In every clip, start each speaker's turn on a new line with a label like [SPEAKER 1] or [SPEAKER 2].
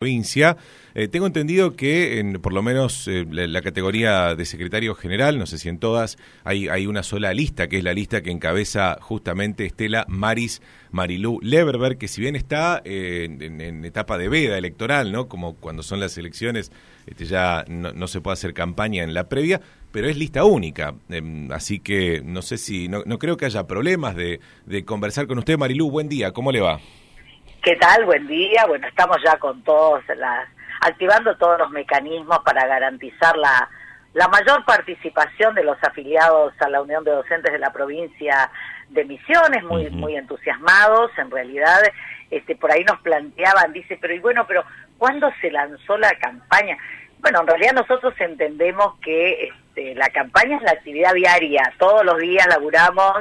[SPEAKER 1] provincia. Eh, tengo entendido que en, por lo menos eh, la, categoría de secretario general, no sé si en todas, hay, hay una sola lista, que es la lista que encabeza justamente Estela Maris Marilú Leverberg, que si bien está eh, en, etapa de veda electoral, ¿no? Como cuando son las elecciones, este, ya no, no, se puede hacer campaña en la previa, pero es lista única. Eh, así que no sé si, no, no creo que haya problemas de, de conversar con usted, Marilú. Buen día, ¿cómo le va?
[SPEAKER 2] ¿Qué tal? Buen día. Bueno, estamos ya con todos las activando todos los mecanismos para garantizar la la mayor participación de los afiliados a la Unión de Docentes de la provincia de Misiones, muy uh -huh. muy entusiasmados, en realidad este por ahí nos planteaban, dice, pero y bueno, pero ¿cuándo se lanzó la campaña? Bueno, en realidad nosotros entendemos que este, la campaña es la actividad diaria, todos los días laburamos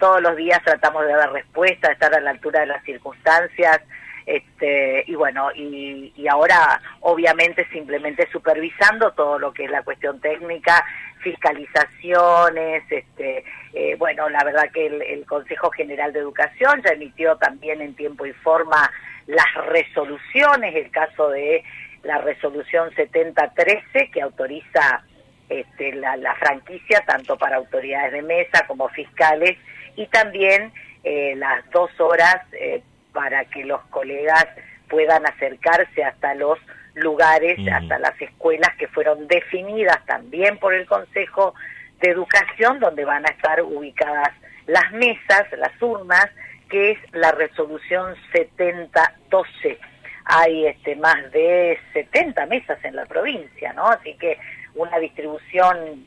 [SPEAKER 2] todos los días tratamos de dar respuesta, de estar a la altura de las circunstancias, este, y bueno, y, ahora obviamente simplemente supervisando todo lo que es la cuestión técnica, fiscalizaciones, este, eh, bueno, la verdad que el, Consejo General de Educación ya emitió también en tiempo y forma las resoluciones, el caso de la resolución 7013 que autoriza este, la franquicia tanto para autoridades de mesa como fiscales y también eh, las dos horas eh, para que los colegas puedan acercarse hasta los lugares, hasta las escuelas que fueron definidas también por el Consejo de Educación, donde van a estar ubicadas las mesas, las urnas, que es la resolución 7012. Hay este, más de 70 mesas en la provincia, ¿no? Así que una distribución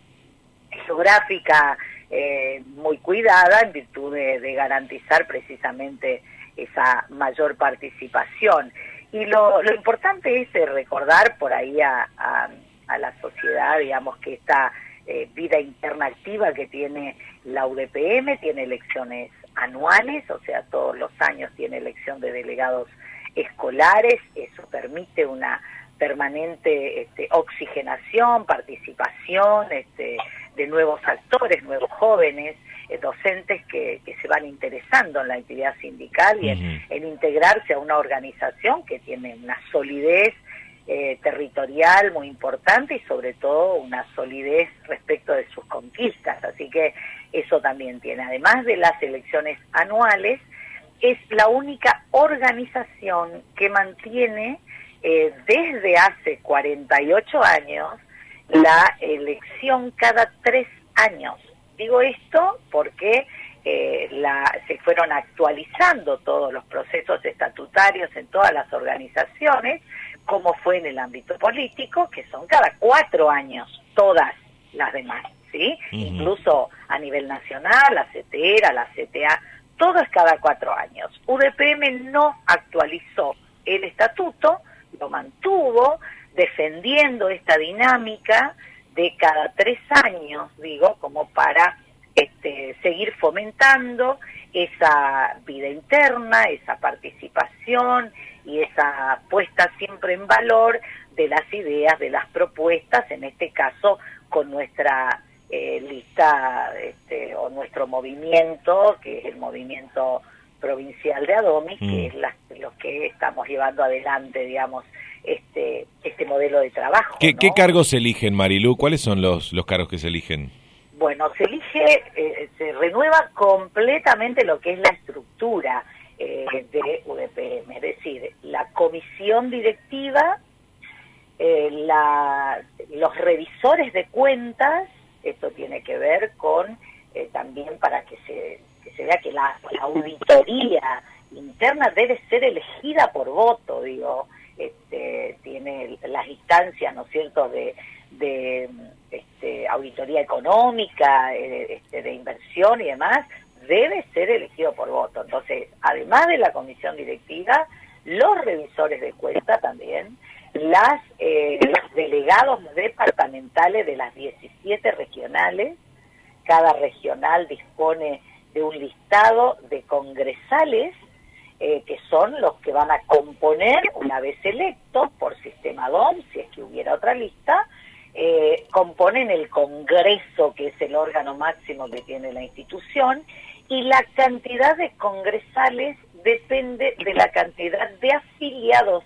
[SPEAKER 2] geográfica eh, muy cuidada en virtud de, garantizar precisamente esa mayor participación. Y lo, importante es eh, recordar por ahí a, la sociedad, digamos, que esta eh, vida interna activa que tiene la UDPM, tiene elecciones anuales, o sea, todos los años tiene elección de delegados escolares, eso permite una permanente este, oxigenación, participación, este, de nuevos actores, nuevos jóvenes, eh, docentes que, que, se van interesando en la actividad sindical y en, uh -huh. en integrarse a una organización que tiene una solidez eh, territorial muy importante y sobre todo una solidez respecto de sus conquistas. Así que eso también tiene, además de las elecciones anuales, es la única organización que mantiene eh, desde hace 48 años la elección cada tres años. Digo esto porque eh, la, se fueron actualizando todos los procesos estatutarios en todas las organizaciones, como fue en el ámbito político, que son cada cuatro años, todas las demás, ¿sí? Uh -huh. Incluso a nivel nacional, la CTERA, la CTA, todo es cada cuatro años. UDPM no actualizó el estatuto, lo mantuvo, defendiendo esta dinámica de cada tres años, digo, como para este, seguir fomentando esa vida interna, esa participación y esa puesta siempre en valor de las ideas, de las propuestas, en este caso con nuestra eh, lista este, o nuestro movimiento, que es el movimiento provincial de Adomis, mm. que es la, lo que estamos llevando adelante, digamos, este modelo de trabajo.
[SPEAKER 1] ¿Qué,
[SPEAKER 2] ¿no?
[SPEAKER 1] ¿Qué, cargos se eligen, Marilu? ¿Cuáles son los, los cargos que se eligen?
[SPEAKER 2] Bueno, se elige, eh, se renueva completamente lo que es la estructura eh, de UDPM, es decir, la comisión directiva, eh, la, los revisores de cuentas, esto tiene que ver con eh, también para que se, que se vea que la, la auditoría interna debe ser elegida por voto, digo, este, tiene las instancias, ¿no es cierto?, de, de este, auditoría económica, eh, este, de inversión y demás, debe ser elegido por voto. Entonces, además de la comisión directiva, los revisores de cuenta también, las, eh, los delegados departamentales de las 17 regionales, cada regional dispone de un listado de congresales eh, que son los que van a componer, una vez electos por sistema DOM, si es que hubiera otra lista, eh, componen el Congreso, que es el órgano máximo que tiene la institución, y la cantidad de congresales depende de la cantidad de afiliados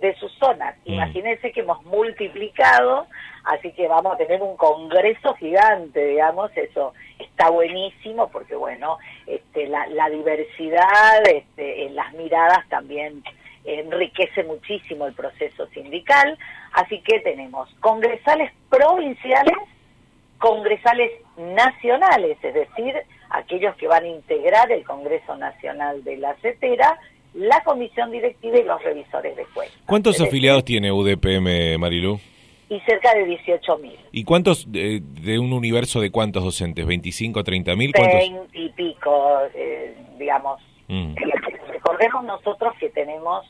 [SPEAKER 2] de sus zonas. Mm. Imagínense que hemos multiplicado, así que vamos a tener un congreso gigante, digamos, eso está buenísimo porque, bueno, este, la, la diversidad este, en las miradas también enriquece muchísimo el proceso sindical, así que tenemos congresales provinciales, congresales nacionales, es decir, aquellos que van a integrar el Congreso Nacional de la CETERA, la comisión directiva y los revisores de cuentas.
[SPEAKER 1] ¿Cuántos afiliados tiene UDPM, Marilú?
[SPEAKER 2] Y cerca de 18.000.
[SPEAKER 1] ¿Y cuántos, de, un universo de cuántos docentes? ¿25, 30.000? mil?
[SPEAKER 2] Veinte y pico, eh, digamos. Mm. Recordemos nosotros que tenemos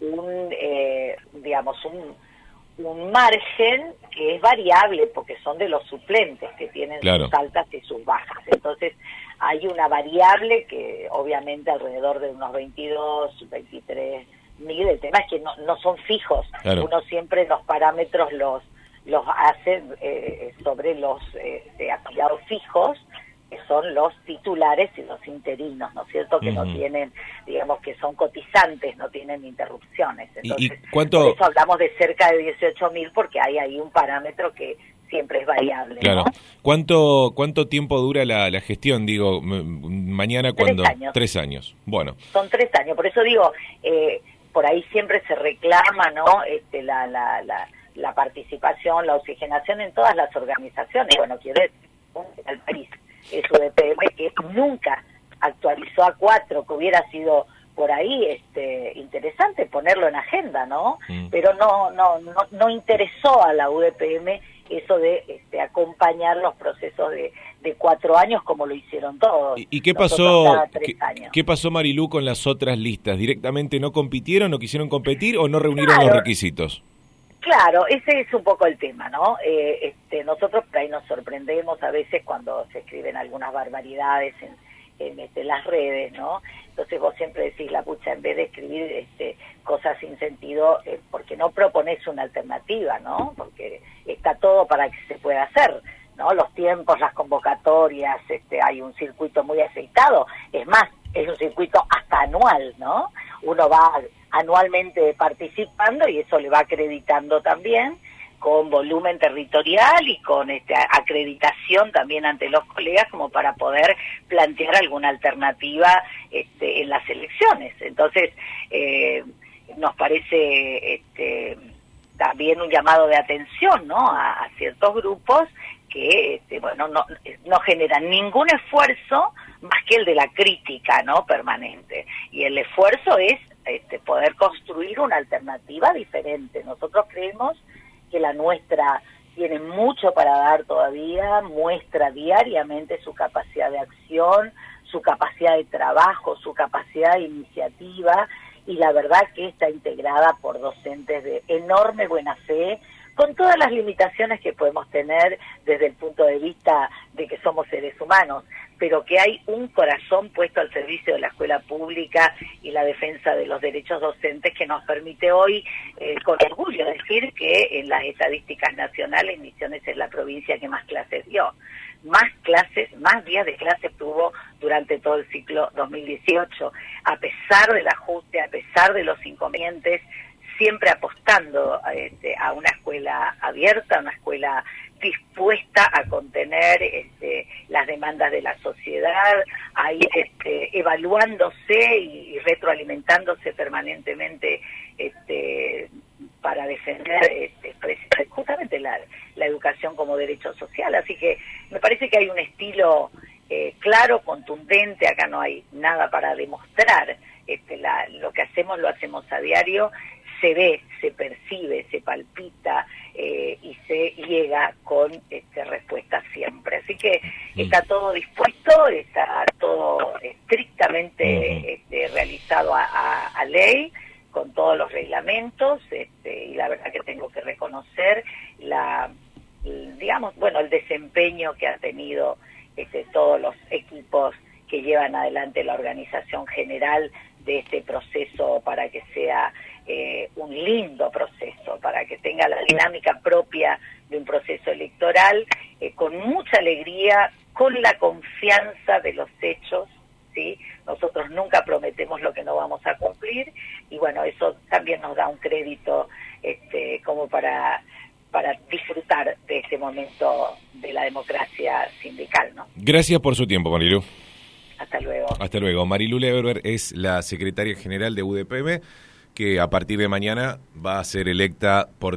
[SPEAKER 2] un, eh, digamos, un, un margen que es variable porque son de los suplentes que tienen sus altas y sus bajas. Entonces, hay una variable que obviamente alrededor de unos 22, 23 mil, el tema es que no, no son fijos, uno siempre los parámetros los los hace eh, sobre los eh, afiliados fijos, que son los titulares y los interinos, ¿no es cierto? Que no tienen, digamos que son cotizantes, no tienen interrupciones.
[SPEAKER 1] Entonces, ¿Y cuánto... por
[SPEAKER 2] eso hablamos de cerca de 18 mil porque hay ahí un parámetro que siempre es variable.
[SPEAKER 1] Claro. ¿Cuánto, ¿Cuánto tiempo dura la, la gestión? Digo, mañana cuando...
[SPEAKER 2] Tres años.
[SPEAKER 1] Tres años, bueno.
[SPEAKER 2] Son tres años, por eso digo, eh, por ahí siempre se reclama, ¿no? Este, la, la, la, la participación, la oxigenación en todas las organizaciones. Bueno, quiero decir, el país es UDPM que nunca actualizó a cuatro, que hubiera sido por ahí este interesante ponerlo en agenda, ¿no? Mm. Pero no, no, no, no interesó a la UDPM eso de este, acompañar los procesos de, de, cuatro años como lo hicieron todos.
[SPEAKER 1] ¿Y, qué pasó? ¿qué, pasó Marilú con las otras listas? ¿Directamente no compitieron, no quisieron competir o no reunieron los requisitos?
[SPEAKER 2] Claro, ese es un poco el tema, ¿no? Eh, este, nosotros ahí nos sorprendemos a veces cuando se escriben algunas barbaridades en, en este, las redes, ¿no? Entonces vos siempre decís, la pucha, en vez de escribir este, cosas sin sentido, eh, porque no propones una alternativa, ¿no? Porque está todo para que se pueda hacer, ¿no? Los tiempos, las convocatorias, este, hay un circuito muy aceitado, es más, es un circuito hasta anual, ¿no? Uno va anualmente participando y eso le va acreditando también con volumen territorial y con este, acreditación también ante los colegas como para poder plantear alguna alternativa este, en las elecciones. Entonces, eh, nos parece este, también un llamado de atención ¿no? a, ciertos grupos que este, bueno no, no generan ningún esfuerzo más que el de la crítica no permanente y el esfuerzo es este, poder construir una alternativa diferente. Nosotros creemos que la nuestra tiene mucho para dar todavía, muestra diariamente su capacidad de acción, su capacidad de trabajo, su capacidad de iniciativa y la verdad que está integrada por docentes de enorme buena fe, con todas las limitaciones que podemos tener desde el punto de vista de que somos seres humanos, pero que hay un corazón puesto al servicio de la escuela pública y la defensa de los derechos docentes que nos permite hoy eh, con orgullo decir que en las estadísticas nacionales Misiones es la provincia que más clases dio. Más clases, más días de clases tuvo durante todo el ciclo 2018, a pesar del ajuste, a pesar de los inconvenientes siempre apostando este, a una escuela abierta, una escuela dispuesta a contener este, las demandas de la sociedad, a ir este, evaluándose y, retroalimentándose permanentemente para defender justamente la, educación como derecho social. Así que me parece que hay un estilo eh, claro, contundente, acá no hay nada para demostrar. La, lo que hacemos lo hacemos a diario se ve, se percibe, se palpita eh, y se llega con este, respuesta siempre. Así que está todo dispuesto, está todo estrictamente este, realizado a, a, ley con todos los reglamentos este, y la verdad que tengo que reconocer la digamos bueno el desempeño que han tenido este, todos los equipos que llevan adelante la organización general de este proceso para que sea eh, un lindo proceso, para que tenga la dinámica propia de un proceso electoral, eh, con mucha alegría, con la confianza de los hechos, ¿sí? Nosotros nunca prometemos lo que no vamos a cumplir y bueno, eso también nos da un crédito como para para disfrutar de este momento de la democracia sindical, ¿no?
[SPEAKER 1] Gracias por su tiempo, Marilu.
[SPEAKER 2] Hasta luego.
[SPEAKER 1] Hasta luego. Marilu Leverber es la secretaria general de UDPM que a partir de mañana va a ser electa por